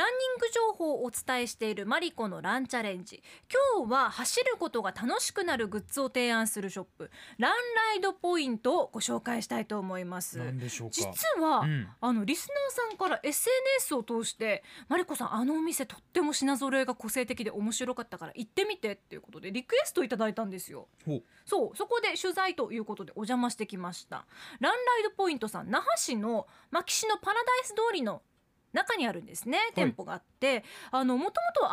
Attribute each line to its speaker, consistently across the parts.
Speaker 1: ング情報をお伝えしているマリコのランチャレンジ。今日は走ることが楽しくなるグッズを提案するショップ。ランライドポイントをご紹介したいと思います。
Speaker 2: なんでしょうか？
Speaker 1: 実は、
Speaker 2: うん。
Speaker 1: あのリスナーさんから SNS を通してマリコさんあのお店とっても品揃えが個性的で面白かったから行ってみてっていうことでリクエストいただいたんですよ。そうそこで取材ということでお邪魔してきました。ランライドポイントさん那覇市の牧師のパラダイス通りの中にあるんですね店舗があって、あのもともとは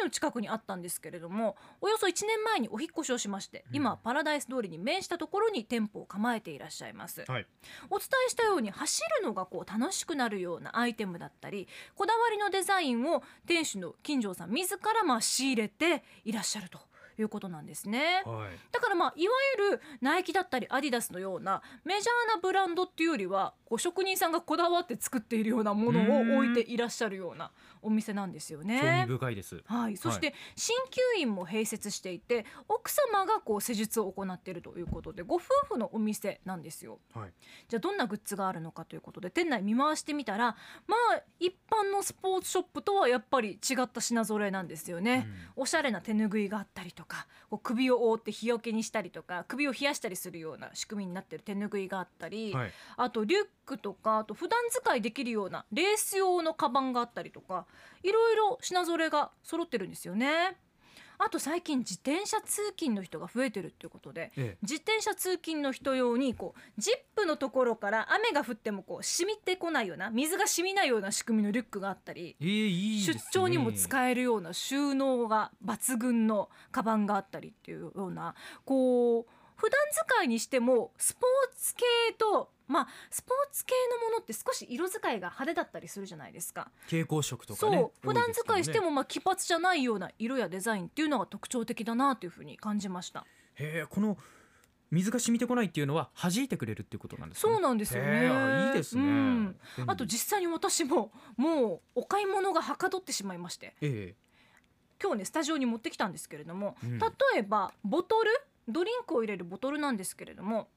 Speaker 1: RBC の近くにあったんですけれどもおよそ1年前にお引っ越しをしまして、
Speaker 2: うん。
Speaker 1: 今パラダイス通りに面したところに店舗を構えていらっしゃいます、
Speaker 2: はい。
Speaker 1: お伝えしたように走るのがこう楽しくなるようなアイテムだったりこだわりのデザインを店主の金城さん自らまあ仕入れていらっしゃるということなんですね。
Speaker 2: はい
Speaker 1: だからまあいわゆるナイキだったりアディダスのようなメジャーなブランドっていうよりはこう職人さんがこだわって作っているようなものを置いていらっしゃるようなお店なんですよね。
Speaker 2: 深いです
Speaker 1: はい、そして鍼灸院も併設していて奥様がこう施術を行っているということでご夫婦のお店なんですよ。
Speaker 2: はい
Speaker 1: じゃあどんなグッズがあるのかということで店内見回してみたらまあ一般のスポーツショップとはやっぱり違った品揃えなんですよね。おしゃれな手ぬぐいがあったりとかこう首を覆って日よけにしたりとか首を冷やしたりするような仕組みになってる手ぬぐいがあったり、
Speaker 2: はい
Speaker 1: あとリュックとかあと普段使いできるようなレース用のカバンがあったりとかいろいろ品揃えが揃ってるんですよね。あと最近自転車通勤の人が増えてるっていうことで
Speaker 2: ええ。
Speaker 1: 自転車通勤の人用にこうジップのところから雨が降ってもこう染みてこないような水が染みないような仕組みのリュックがあったり
Speaker 2: えー、いいです
Speaker 1: 出
Speaker 2: ね
Speaker 1: 張にも使えるような収納が抜群のカバンがあったりっていうようなこう普段使いにしてもスポーツ系とまあスポーツ系のものって少し色使いが派手だったりするじゃないですか。
Speaker 2: 蛍光色とか
Speaker 1: そう、
Speaker 2: ね。
Speaker 1: 普段使いして
Speaker 2: も
Speaker 1: もまあ奇抜じゃないような色やデザインっていうのが特徴的だなというふうに感じました。
Speaker 2: へえこの水が染みてこないっていうのは弾いてくれるっていうことなんですか、ね、
Speaker 1: そうなんですよね。
Speaker 2: いいですね、
Speaker 1: うん。あと実際に私ももうお買い物がはかどってしまいまして。
Speaker 2: え。
Speaker 1: 今日ねスタジオに持ってきたんですけれども、
Speaker 2: うん。
Speaker 1: 例えばボトルドリンクを入れるボトルなんですけれども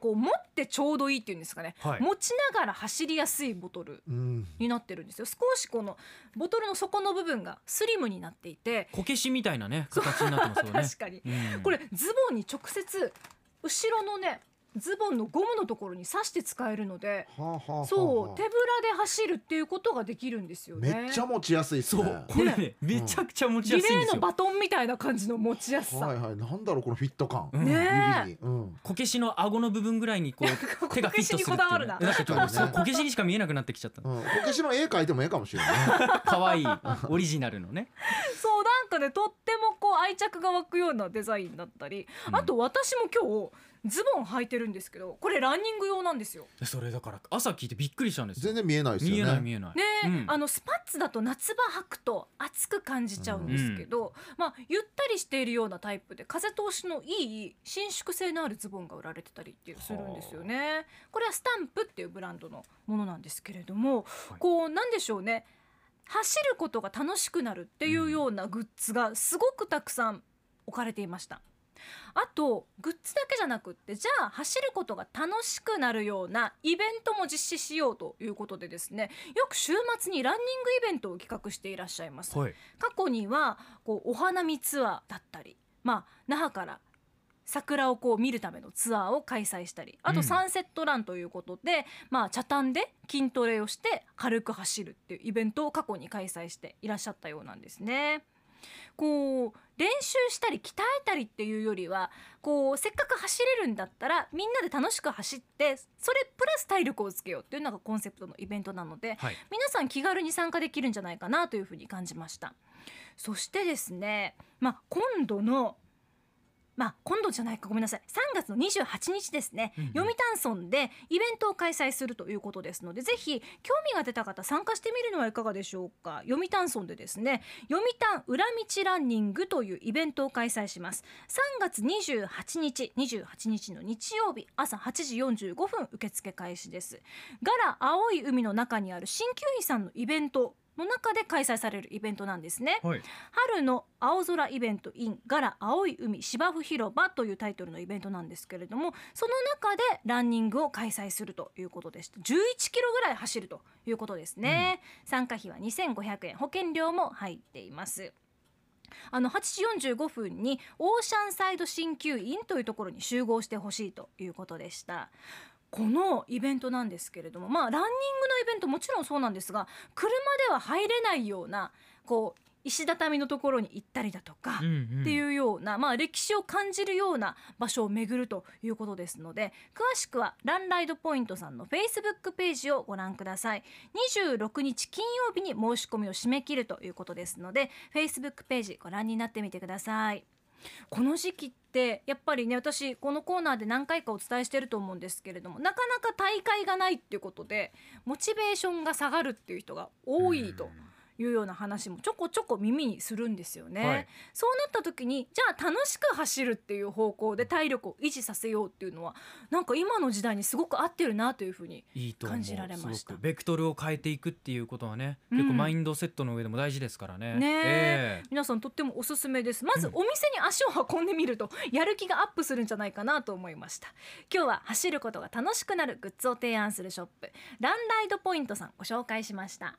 Speaker 1: こう持ってちょうどいいっていうんですかね、
Speaker 2: はい。
Speaker 1: 持ちながら走りやすいボトル
Speaker 3: うん。
Speaker 1: になってるんですよ。少しこのボトルの底の部分がスリムになっていて
Speaker 2: えこけしみたいなね形になってますよね。
Speaker 1: 確かに。
Speaker 2: うん。
Speaker 1: これズボンに直接後ろのねズボンのゴムのところに刺して使えるので
Speaker 3: はあはあはあ
Speaker 1: そう手ぶらで走るっていうことができるんですよね。
Speaker 3: めっちゃ持ちやすいっす
Speaker 2: そう
Speaker 3: ね
Speaker 2: これねめちゃくちゃ持ちや
Speaker 1: リ
Speaker 2: すいんですよ。
Speaker 1: レーのバトンみたいな感じの持ちやすさ、
Speaker 3: はいはいなんだろうこのフィット感。
Speaker 2: うん。
Speaker 1: ね
Speaker 3: 指にうん。
Speaker 2: こけしの顎の部分ぐらいにこう 手がフィットするっていう、ね、
Speaker 1: こけしにこだわるな
Speaker 2: なんかちょっとそうこけしにしか見えなくなってきちゃった。
Speaker 3: うんこけしの絵描いてもええかもしれないね。
Speaker 2: 可愛いオリジナルのね。
Speaker 1: そうなんかねとってもこう愛着が湧くようなデザインだったり、
Speaker 2: うん。
Speaker 1: あと私も今日ズボン履いてるんですけどこれランニング用なんですよ。
Speaker 2: それだから朝聞いてびっくりしたんですよ。
Speaker 3: 全然見えないですよね。
Speaker 2: 見えない見えない。
Speaker 1: ね
Speaker 2: うん。
Speaker 1: あのスパッツだと夏場履くと暑く感じちゃうんですけど、まあ、ゆったりしているようなタイプで風通しのいい伸縮性のあるズボンが売られてたりっていうするんですよね。これはスタンプっていうブランドのものなんですけれども、
Speaker 2: はい。
Speaker 1: こうなんでしょうね走ることが楽しくなるっていうようなグッズがすごくたくさん置かれていました。あとグッズだけじゃなくってじゃあ走ることが楽しくなるようなイベントも実施しようということでですねよく週末にランニングイベントを企画していらっしゃいます。
Speaker 2: はい
Speaker 1: 過去にはこうお花見ツアーだったり、まあ、那覇から桜をこう見るためのツアーを開催したりあ
Speaker 2: うん。
Speaker 1: とサンセットランということで、まあ、茶炭で筋トレをして軽く走るっていうイベントを過去に開催していらっしゃったようなんですね。こう練習したり鍛えたりっていうよりはこうせっかく走れるんだったらみんなで楽しく走ってそれプラス体力をつけようっていうのがコンセプトのイベントなので
Speaker 2: はい。
Speaker 1: 皆さん気軽に参加できるんじゃないかなというふうに感じました。そしてですね、まあ、今度のまあ今度じゃないかごめんなさい。3月の28日ですね、
Speaker 2: うんうん。
Speaker 1: 読谷村でイベントを開催するということですのでぜひ興味が出た方参加してみるのはいかがでしょうか。読谷村でですね読谷裏道ランニングというイベントを開催します。3月28日28日の日曜日朝8時45分受付開始です。ガラ青い海の中にある鍼灸院さんのイベントの中で開催されるイベントなんですね。
Speaker 2: はい。
Speaker 1: 春の青空イベント in ガラ青い海芝生広場というタイトルのイベントなんですけれどもその中でランニングを開催するということでして11キロぐらい走るということですね、参加費は2500円。保険料も入っています。あの8時45分にオーシャンサイド鍼灸院というところに集合してほしいということでしたこのイベントなんですけれどもまあランニングのイベントもちろんそうなんですが車では入れないようなこう石畳のところに行ったりだとか、っていうような、まあ、歴史を感じるような場所を巡るということですので詳しくはランライドポイントさんのフェイスブックページをご覧ください。26日金曜日に申し込みを締め切るということですのでフェイスブックページご覧になってみてください。この時期ってやっぱりね私このコーナーで何回かお伝えしてると思うんですけれどもなかなか大会がないっていうことでモチベーションが下がるっていう人が多いと。いうような話もちょこちょこ耳にするんですよね、
Speaker 2: はい。
Speaker 1: そうなった時にじゃあ楽しく走るっていう方向で体力を維持させようっていうのはなんか今の時代にすごく合ってるなというふうに感じられました。
Speaker 2: ベクトルを変えていくっていうことはね、
Speaker 1: うん。
Speaker 2: 結構マインドセットの上でも大事ですからね。
Speaker 1: ね
Speaker 2: え。
Speaker 1: 皆さんとってもおすすめです。まず
Speaker 2: うん。
Speaker 1: お店に足を運んでみるとやる気がアップするんじゃないかなと思いました。今日は走ることが楽しくなるグッズを提案するショップランライドポイントさんご紹介しました